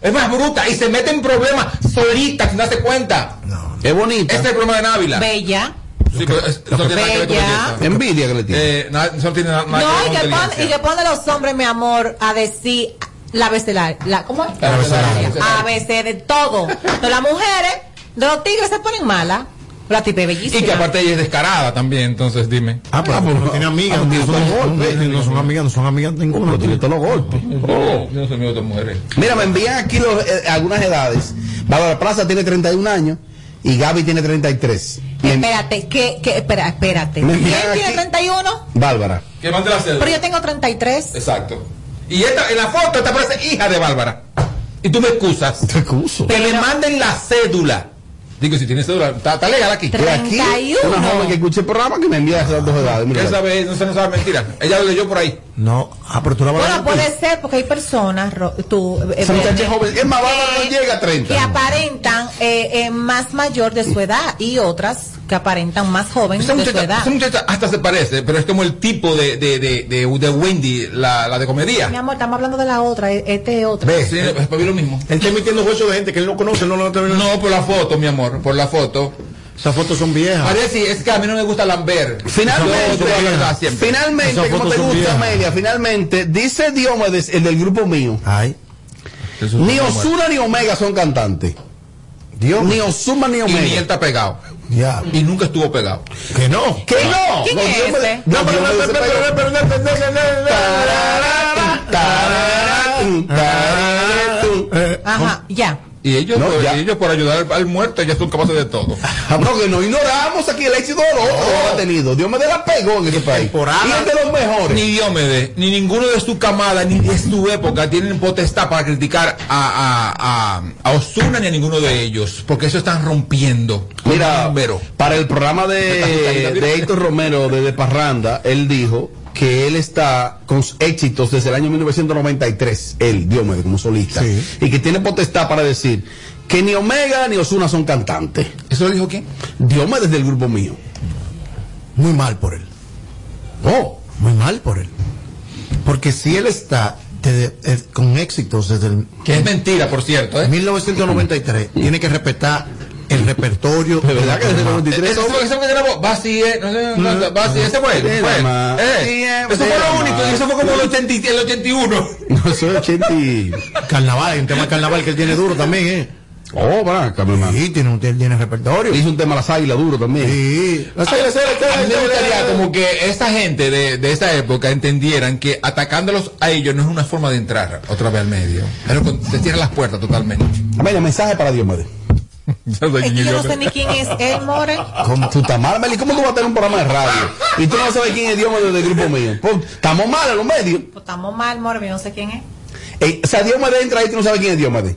Es más bruta y se mete en problemas solita sin darse cuenta. Es bonita. Ese es el problema de Návila. Bella. Sí, pero es- eso no tiene nada que ver con Bella. belleza. Envidia que le tiene. Eh, eso no tiene nada, nada No, que y que, pone, y que pone los hombres, mi amor, a decir la abecedaria. La, ¿Cómo es? La abecedaria. A veces de todo. De las mujeres, de los tigres se ponen malas. La tipa es bellísima. Y que aparte ella es descarada también, entonces dime. Ah, pero no tiene amigas. ah, no, tiene son, los no, son amigas, no son amigas ninguna. Pero tiene todos los golpes. Yo no soy amigo de otras mujeres. Mira, me envían aquí los, eh, algunas edades. Bárbara Plaza tiene 31 años y Gaby tiene 33. Y en- Espérate, que, que, espera, espérate. ¿Quién tiene aquí- 31? Bárbara. Que mande la cédula. Pero yo tengo 33. Exacto. Y esta, en la foto te parece hija de Bárbara. Y tú me excusas. Te excuso. Que me Pero- manden la cédula. Digo, si tiene cédula, está, legal aquí. Y aquí, 31. una joven que escuché el programa que me envía esas dos edades. Mira. ¿Qué sabe? No se no sabe mentira. Ella lo leyó por ahí. No, ah, pero tú la vas a Bueno, puede ser porque hay personas, tú, eh, Esa muchacha es joven. Es más, Bárbara no que- llega a 30. Que aparentan eh, eh, más mayor de su edad y otras que aparentan más joven Esa de su muchacha, edad. esa muchacha hasta se parece, pero es como el tipo de, de, de, de, de Wendy, la, la de Mi comedia. amor, estamos hablando de la otra, e- este es otra. Ve, Sí, es para mí lo mismo. Él está emitiendo juicios de gente que él no conoce, no lo está viendo. No, por la foto, mi amor, por la foto. Esas fotos son viejas. Parece, es que a mí no me gusta Lambert. Finalmente, finalmente, como te gusta, viejas. Amelia, finalmente, dice Diomedes, el del grupo mío. Ay. Ni Osuna ni Omega son cantantes. Dios. Ni Osuna ni Y ni él Omega. está pegado. Ya. Y nunca estuvo pegado. Que no. ¿Qué no? ¿Quién No, es ese? no, No, pero, Diomedes pero, pero, pegó. pero. Eh, Ajá, ya. Y ellos, No, por, ya. ellos por ayudar al, al muerto, ya son capaces de todo. Ah, no, que no ignoramos aquí el éxito de los otros ha tenido. Diomedes la pegó en ese país. Y es de los mejores. Ni Diomedes, ni ninguno de su camada, ni de su época tienen potestad para criticar a, a, a, a Osuna ni a ninguno de ellos, porque eso están rompiendo. Mira, para el programa de, de Héctor Romero de, de Parranda, él dijo que él está con éxitos desde el año 1993, él, Diomedes, como solista, Sí. y que tiene potestad para decir que ni Omega ni Osuna son cantantes. ¿Eso lo dijo quién? Diomedes del grupo mío. Muy mal por él. Oh, Muy mal por él. Porque si él está de- eh, con éxitos desde el Que es mentira, por cierto. ¿eh? 1993, tiene que respetar el repertorio. de verdad que desde el 93 Eso fue eso que grabó Basie, no sé, no, Basie, ese fue. Eh, Eso fue lo único, eso fue como el, 80, y- el 81. no, soy 80 y... Carnaval, hay un tema de carnaval que él tiene duro también, ¿eh? Oh, para hermano. Sí, tiene, un- tiene repertorio. Hizo un tema Las Águilas duro también. Sí. Las Águilas, las Águilas, las A mí me gustaría como que esa gente de, de esa época entendieran que atacándolos a ellos no es una forma de entrar otra vez al medio. Pero te cierran las puertas totalmente. Amelia, mensaje para Diomedes. Es que yo no sé ni quién es él, More. ¿Cómo tú estás mal, Meli? ¿Cómo tú vas a tener un programa de radio? Y tú no sabes quién es Diomedes del grupo mío. Pues, estamos mal en los medios. Pues estamos mal, More, yo no sé quién es. Eh, o sea, Diomedes entra ahí y tú no sabes quién es Diomedes.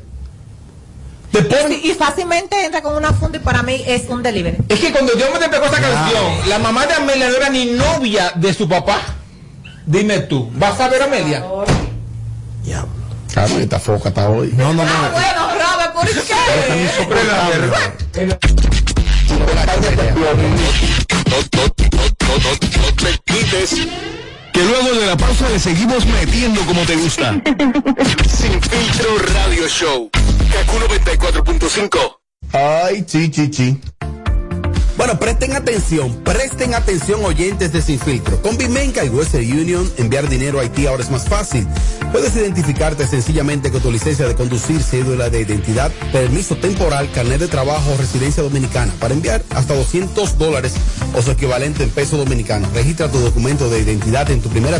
Te ponen- Y fácilmente entra con una funda y para mí es un delivery. Es que cuando yo me pegó esa canción, la mamá de Amelia no era ni novia de su papá. Dime tú, ¿vas a ver a Amelia? Ya. Claro, esta foca está hoy. No, no, no. Ah, bueno, ¿por qué? No, te quites. Que luego de la pausa le seguimos metiendo como te gusta. Sin filtro radio show. Kaku 94.5. Ay, chi, chi, chi. Bueno, presten atención, presten atención oyentes de Sin Filtro. Con Bimenca y Western Union, enviar dinero a Haití ahora es más fácil. Puedes identificarte sencillamente con tu licencia de conducir, cédula de identidad, permiso temporal, carnet de trabajo o residencia dominicana para enviar hasta 200 dólares o su equivalente en peso dominicano. Registra tu documento de identidad en tu primera...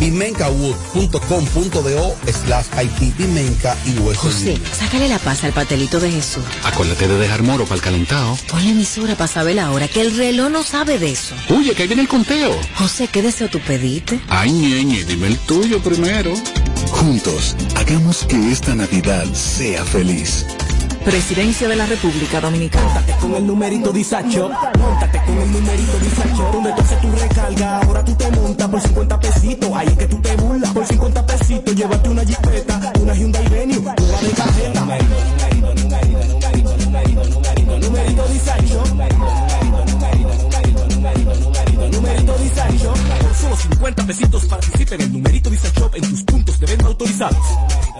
bimencawood.com.do slash Haití, Bimenca y Western José, sácale la paz al pastelito de Jesús. Acuérdate de dejar moro para el calentado. Ponle emisora para saber la hora, que el reloj no sabe de eso. Oye, que ahí viene el conteo. José, ¿qué deseo tú pediste? Ay, ñeñe, dime el tuyo primero. Juntos, hagamos que esta Navidad sea feliz. Presidencia de la República Dominicana. con el numerito disacho. Móntate con el numerito disacho. Donde tú haces recarga, ahora tú te montas por 50 pesitos. Ahí es que tú te burlas. Por 50 pesitos, llévate una jipeta, una Hyundai Venue, una de cajeta. Numerito, numerito, numerito, numerito, numerito, numerito, disacho. Numerito, disacho. Por solo 50 pesitos participa en el numerito disacho en tus puntos de venta autorizados.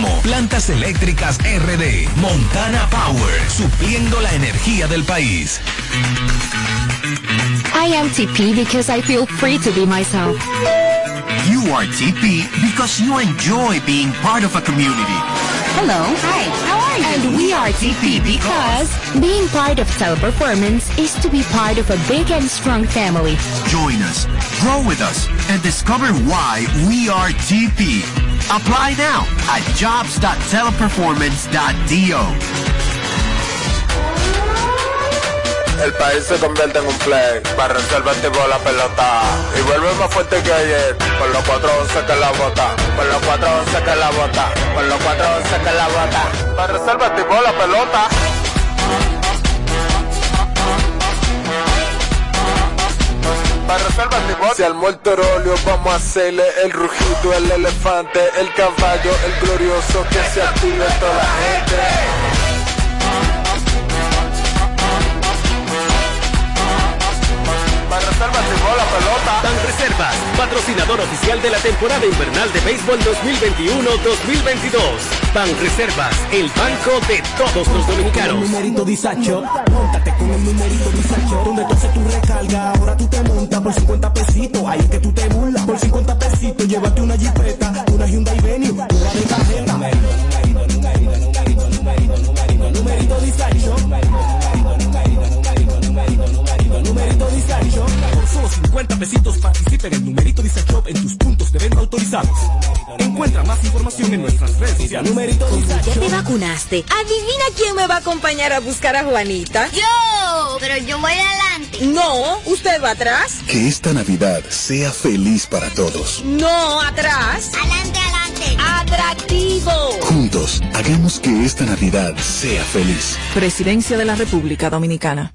como Plantas Eléctricas RD. Montana Power. Supliendo la energía del país. I am TP because I feel free to be myself. You are TP because you enjoy being part of a community. Hello. Hi. How are you? And we are TP because being part of Teleperformance is to be part of a big and strong family. Join us, grow with us, and discover why we are TP. Apply now at jobs.teleperformance.do. El país se convierte en un play. Para reservar tipo la pelota. Y vuelve más fuerte que ayer. Con los 411 que la bota. Con los 411 que la bota. Con los 411 que la bota. Para reservar tipo la pelota. Si al muerto óleo vamos a hacerle el rugido, el elefante, el caballo, el glorioso que se active toda la gente. Reservas llegó la pelota. Ban Reservas, patrocinador oficial de la temporada invernal de béisbol 2021-2022. Ban Reservas, el banco de todos los dominicanos. El numerito disacho, montate con el numerito disacho. Donde tú haces tu recarga, ahora tú te montas por 50 pesitos. Ahí es que tú te burlas. Por 50 pesitos, llévate una jipeta, una Hyundai Venue, una de tarjeta. 50 pesitos participa en el numerito Disacho en tus puntos de venta autorizados. Encuentra más información en nuestras redes sociales. Numerito ¿Ya te vacunaste? Adivina quién me va a acompañar a buscar a Juanita. Yo, pero yo voy adelante. No, usted va atrás. Que esta Navidad sea feliz para todos. No, atrás. Adelante, adelante. Atractivo. Juntos, hagamos que esta Navidad sea feliz. Presidencia de la República Dominicana.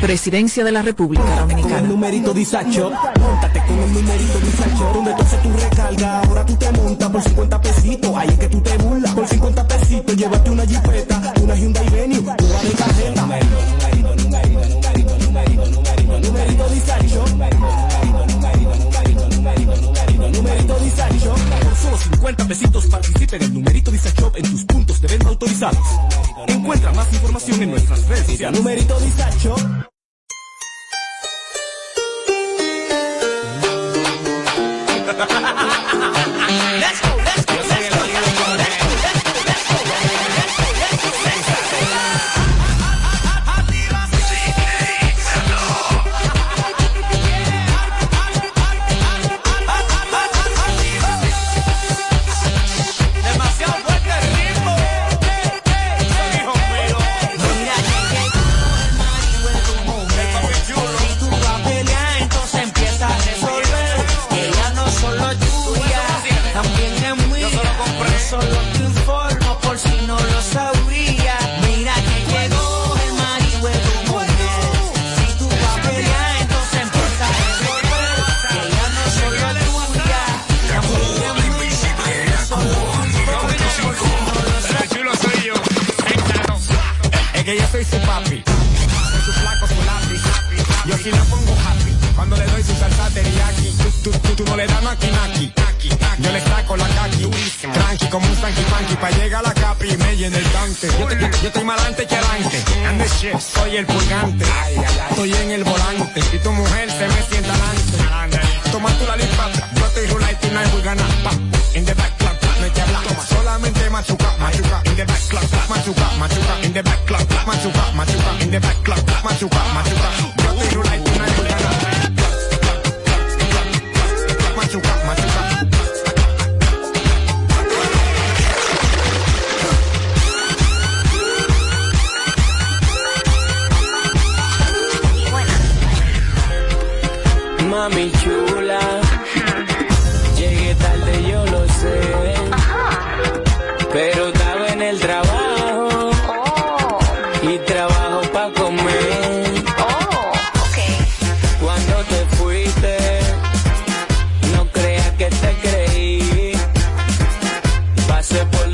Presidencia de la República Con el Dominicana. numerito Disacho, montate con el numerito Disacho. Donde tú haces tu recarga, ahora tú te montas por 50 pesitos. Ahí es que tú te burlas. Por 50 pesitos, llévate una jipeta, una Hyundai Venue, una de tarjeta. Numerito, numerito, numerito, numerito, numerito, numerito, numerito Disacho. Numerito Disacho. Por solo 50 pesitos participa en el numerito Disacho en tus puntos de venta autorizados. Encuentra más información en nuestras redes sociales. Numerito Disacho. Ha ha ha. Pasé por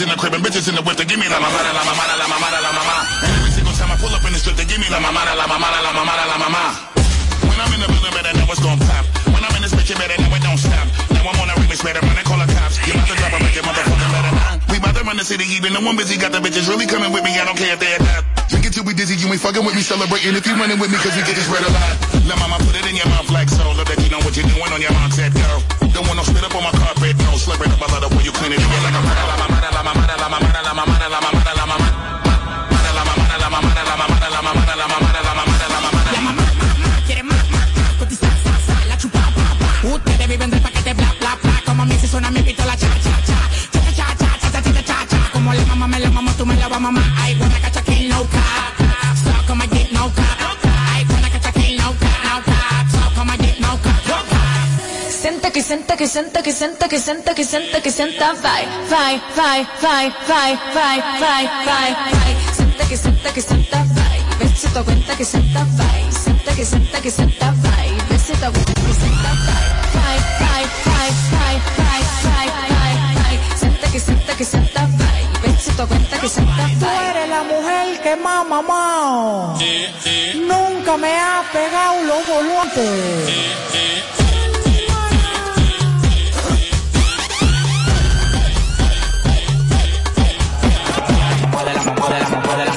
Bitches in the crib and bitches in the whip. They give me la mamada, la mamada, la mamada, la mamada. And every single time I pull up in the strip, they give me la mamada, la mamada, la mamada, la mamada. When I'm in the building, better know it's gon' pop. When I'm in this bitch, better know it don't stop. Now I'm on a remix, better run and call the cops. You about to drop a record, motherfucker, better not. We about to run the city, even the one busy got the bitches really coming with me. I don't care if they're not. Drink till we dizzy, you ain't fucking with me, celebrating if you running with me, cause we get this red a lot. La mama, put it in your mouth like so, look that you know what you're doing on your mindset, girl. nigga when I'm spit up on my carpet. Don't slip up, I love the way you clean it. Yeah, like a que senta, que senta, que senta, que senta, que senta, que senta, vai, vai, vai, vai, vai, vai, vai, vai, vai, senta, que senta, que senta, vai, ves si te aguanta que senta, vai, senta, que senta, que senta, vai, ves si te aguanta que senta, vai, vai, vai, vai, vai, vai, vai, vai, vai, senta, que senta, que senta, vai, ves si te aguanta que senta, vai. Tú eres la mujer que más mamao, nunca me ha pegado los volantes. mueve, la mueve,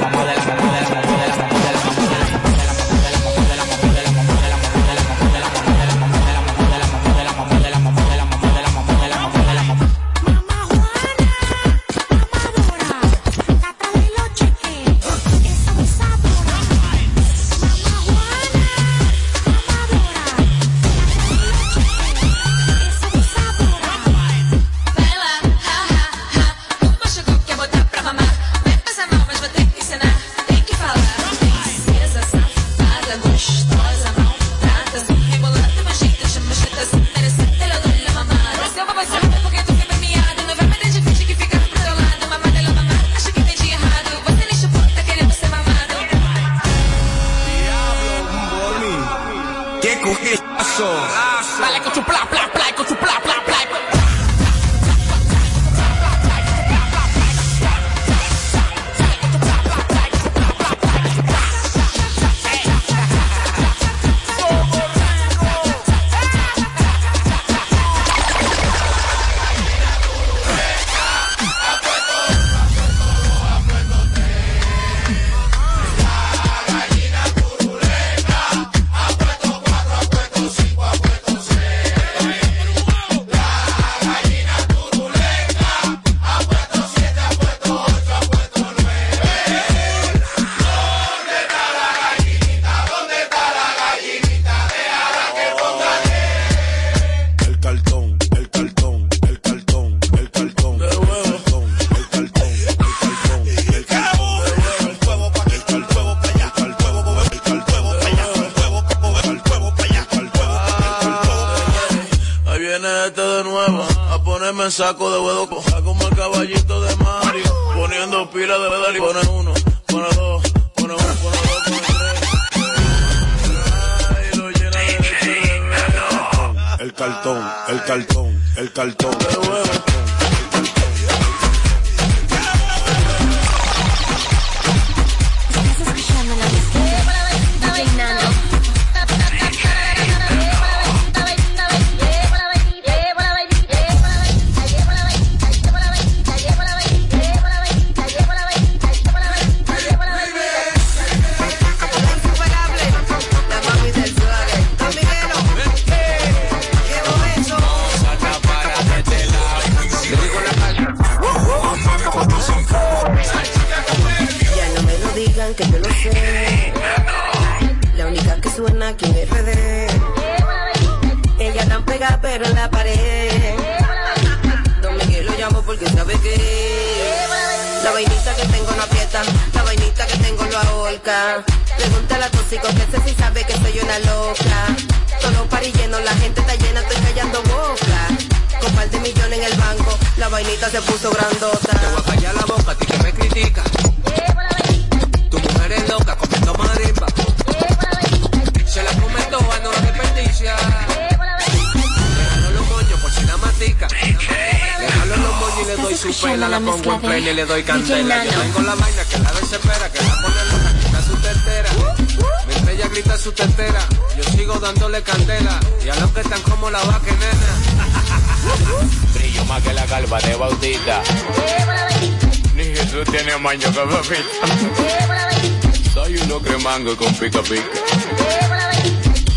con pica pica.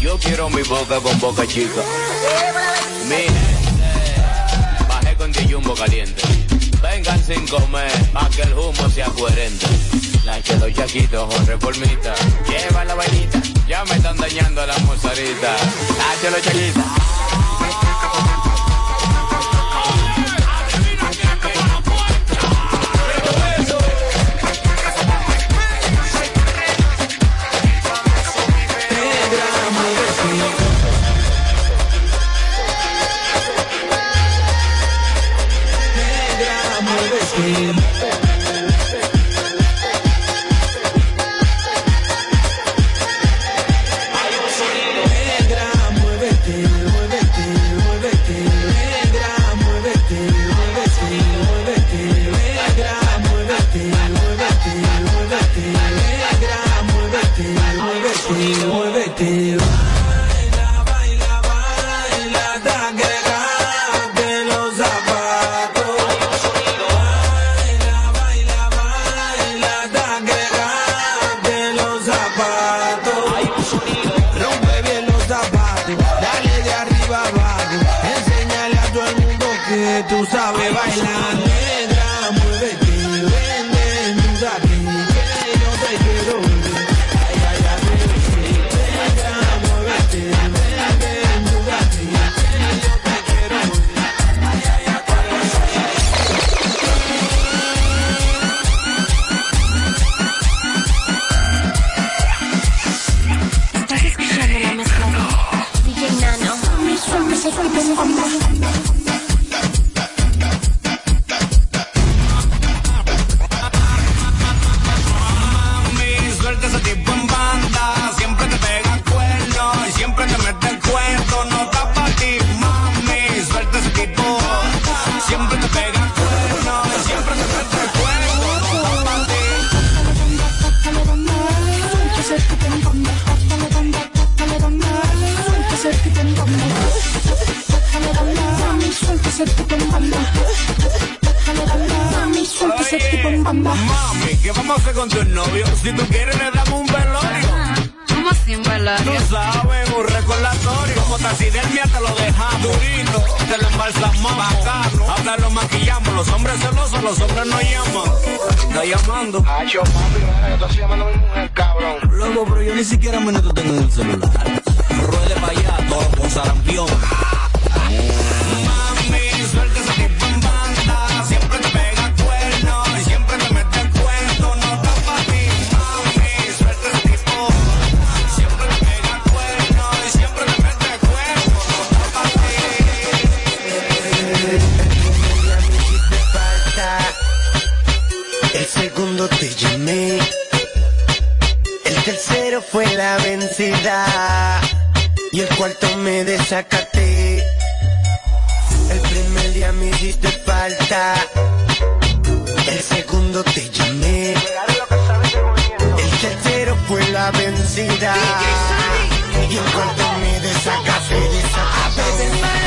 Yo quiero mi boca con boca chica. Mi bajé con Dijumbo caliente. Vengan sin comer, pa' que el humo sea coherente. Nacho, los chaquitos o reformita. Lleva la vainita, ya me están dañando a la mozarita. Los chaquitos. te lo embalsamamos. Bacano. Habla lo maquillamos, los hombres celosos, los hombres no llaman. Está llamando. Ay, yo, estoy llamando a mi cabrón. Luego, pero yo ni siquiera minuto tengo en el celular. Ruede para allá, todo con sarampión. primero fue la vencida y el cuarto me desacaté. El primer día me hiciste falta, el segundo te llamé. El tercero fue la vencida y el cuarto me desacaté. desacaté.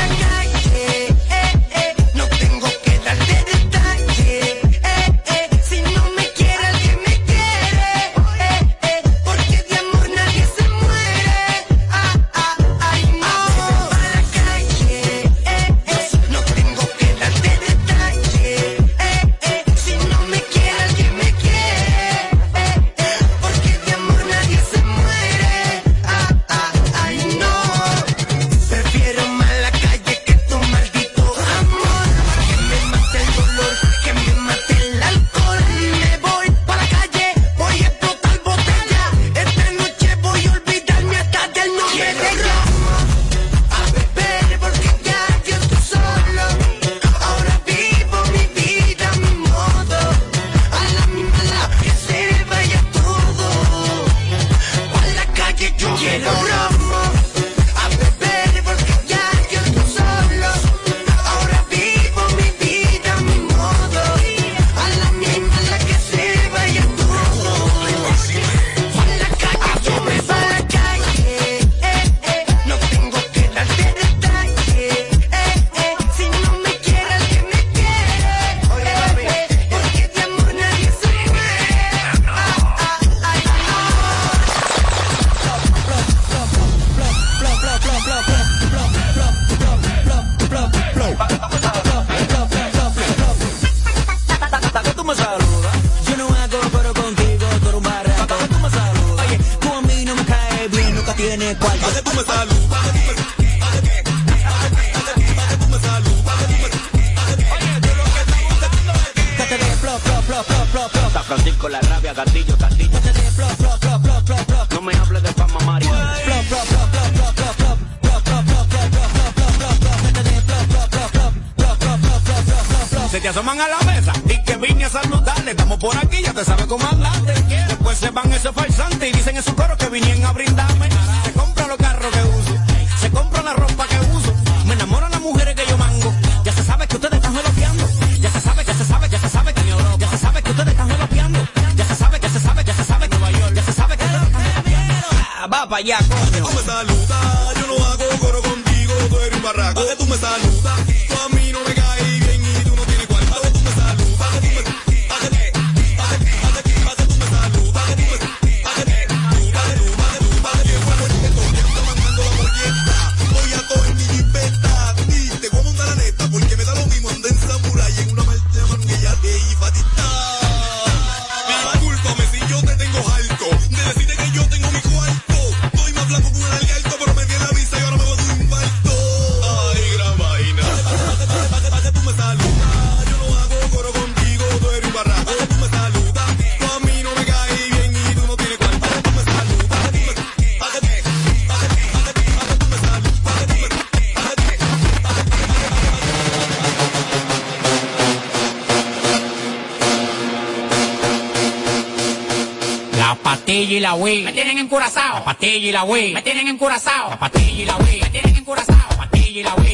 la Me tienen encurazao. La patilla y la Wii. Me tienen encurazao. La patilla y la Wii. Me tienen encurazao. La patilla y la Wii.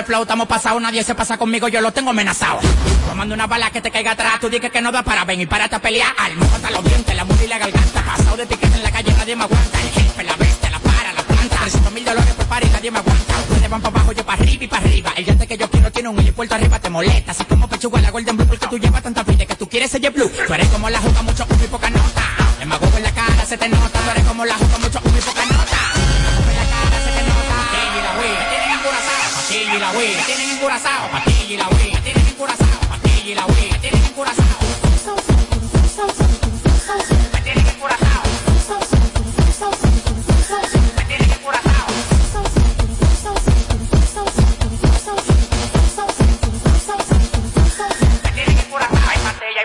de flow, estamos pasados, nadie se pasa conmigo, yo lo tengo amenazado. Tomando una bala que te caiga atrás, tú dices que no da para ven y párate a pelear. Al hasta los dientes, la mula y la garganta, pasado de etiqueta en la calle, nadie me aguanta. El jefe, la bestia, la para, la planta, 300 mil dólares por par y nadie me aguanta. Ustedes van para abajo, yo para arriba y para arriba. El yate que yo quiero tiene un helipuerto arriba, te molesta. Así como pechuga la Golden Blue, porque tú llevas tanta vida que tú quieres ser blue. Tú eres como la juca, mucho humo y poca nota. El mago en la cara se te nota, tú eres como la juca, mucho wey, tienen encorazado, y la tienen y la.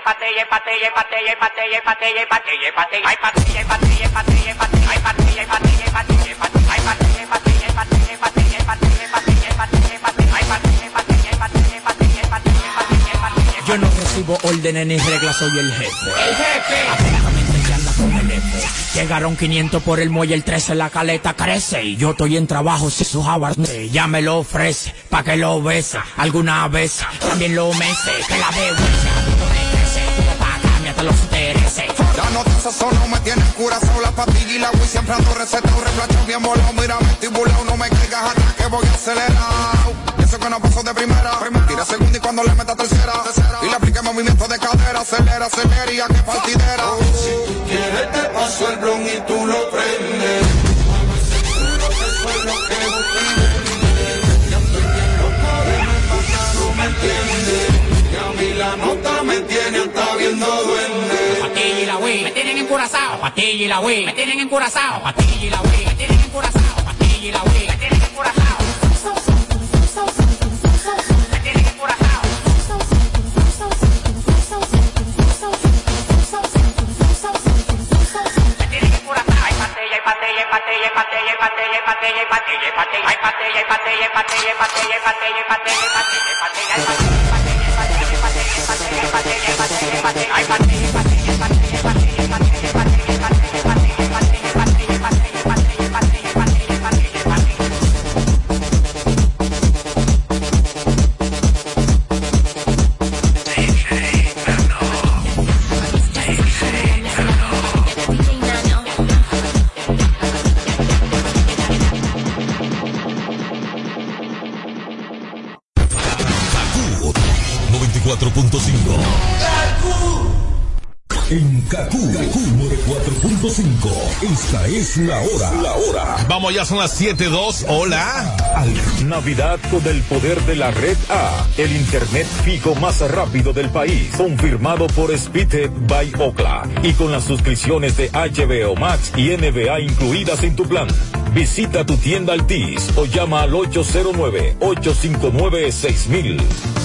Patella, patella, patella, patella, patella, patella, órdenes ni reglas, soy el jefe. El jefe. Anda con el Llegaron 500 por el muelle, el 13 la caleta crece. Y yo estoy en trabajo, si su jabarde Ya me lo ofrece, pa' que lo besa Alguna vez, también lo mece Que la bebé noticias son no me tienes cura, son la patilla y la Wii siempre ando recetado, replacho bien volado, mira vestibulado, no me caigas atrás que voy acelerado. Eso que no pasó de primera, primera. tira segunda y cuando le meta tercera, tercera. y le aplique movimiento de cadera, acelera, acelera que partidera. Oh, si tú quieres te paso el bron y tú encurazao, patilla y la wey. Me tienen encurazao, patilla y la wey. Me tienen encurazao, patilla y la wey. Me tienen encurazao. Ay, en Kaku. 4.5. Esta es la hora. La hora. Vamos, ya son las 7.2. Hola. Navidad con el poder de la red A. El internet fijo más rápido del país. Confirmado por Speedhead by Okla. Y con las suscripciones de HBO Max y NBA incluidas en tu plan. Visita tu tienda Altis o llama al 809 859 6000.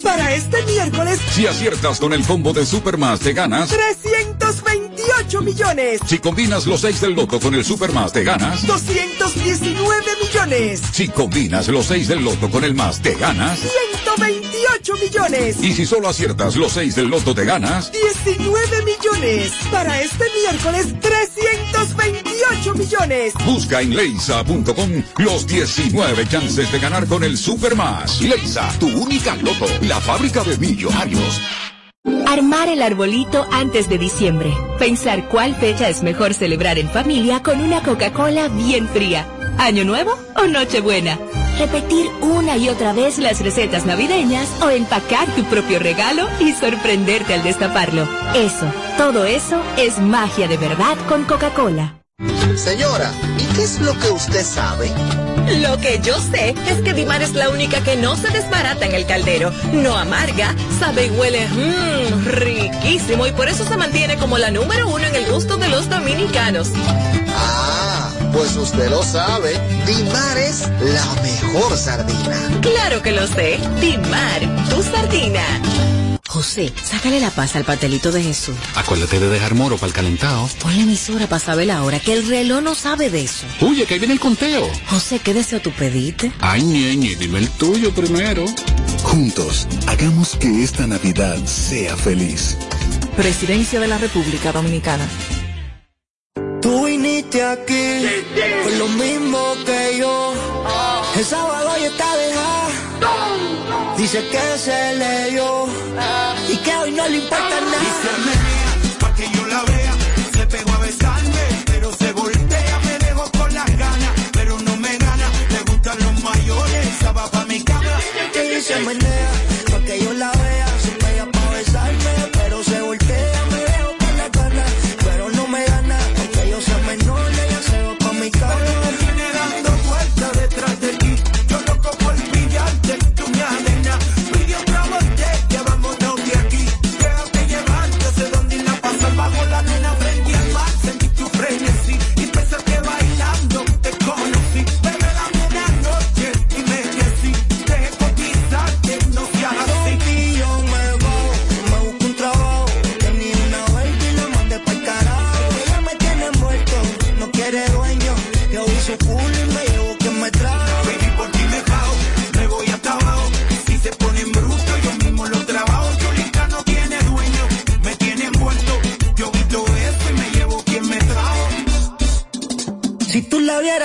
Para este miércoles, Si aciertas con el combo de Supermas, te ganas. 328 millones. Si combinas los 6 del loto con el Supermas, te ganas. 219 millones. Si combinas los 6 del loto con el más, te ganas. 128 millones. Y si solo aciertas los 6 del loto, te ganas. 19 millones. Para este miércoles, 328 millones. Busca en leisa.com los 19 chances de ganar con el Supermas. Leisa, tu única loto, la fábrica de millonarios. Armar el arbolito antes de diciembre. Pensar cuál fecha es mejor celebrar en familia con una Coca-Cola bien fría. ¿Año Nuevo o Nochebuena? Repetir una y otra vez las recetas navideñas o empacar tu propio regalo y sorprenderte al destaparlo. Eso, todo eso es magia de verdad con Coca-Cola. Señora, ¿y qué es lo que usted sabe? Lo que yo sé es que Dimar es la única que no se desbarata en el caldero, no amarga, sabe y huele mmm, riquísimo y por eso se mantiene como la número uno en el gusto de los dominicanos. Pues usted lo sabe. Dimar es la mejor sardina. Claro que lo sé, Dimar, tu sardina. José, sácale la paz al pastelito de Jesús. Acuérdate de dejar moro para el calentado. Ponle emisora para saber la hora, que el reloj no sabe de eso. Oye, que ahí viene el conteo. José, ¿qué deseo tú pediste? Ay, ñeñe, dime el tuyo primero. Juntos, hagamos que esta Navidad sea feliz. Presidencia de la República Dominicana. Aquí con lo mismo que yo. El sábado ya está dejada. Dice que se leyó y que hoy no le importa nada. Pa' que yo la vea, se pegó a besarme, pero se voltea, me dejó con las ganas, pero no me gana, le gustan los mayores, esa va pa' mi cama. Que se menea,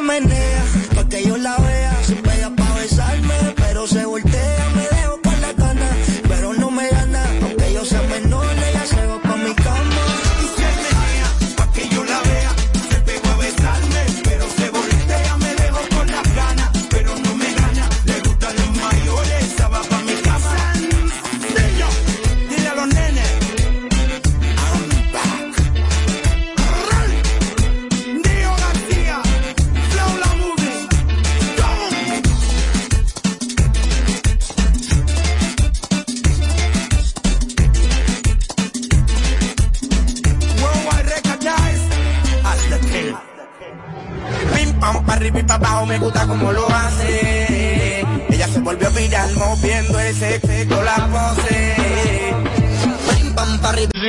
como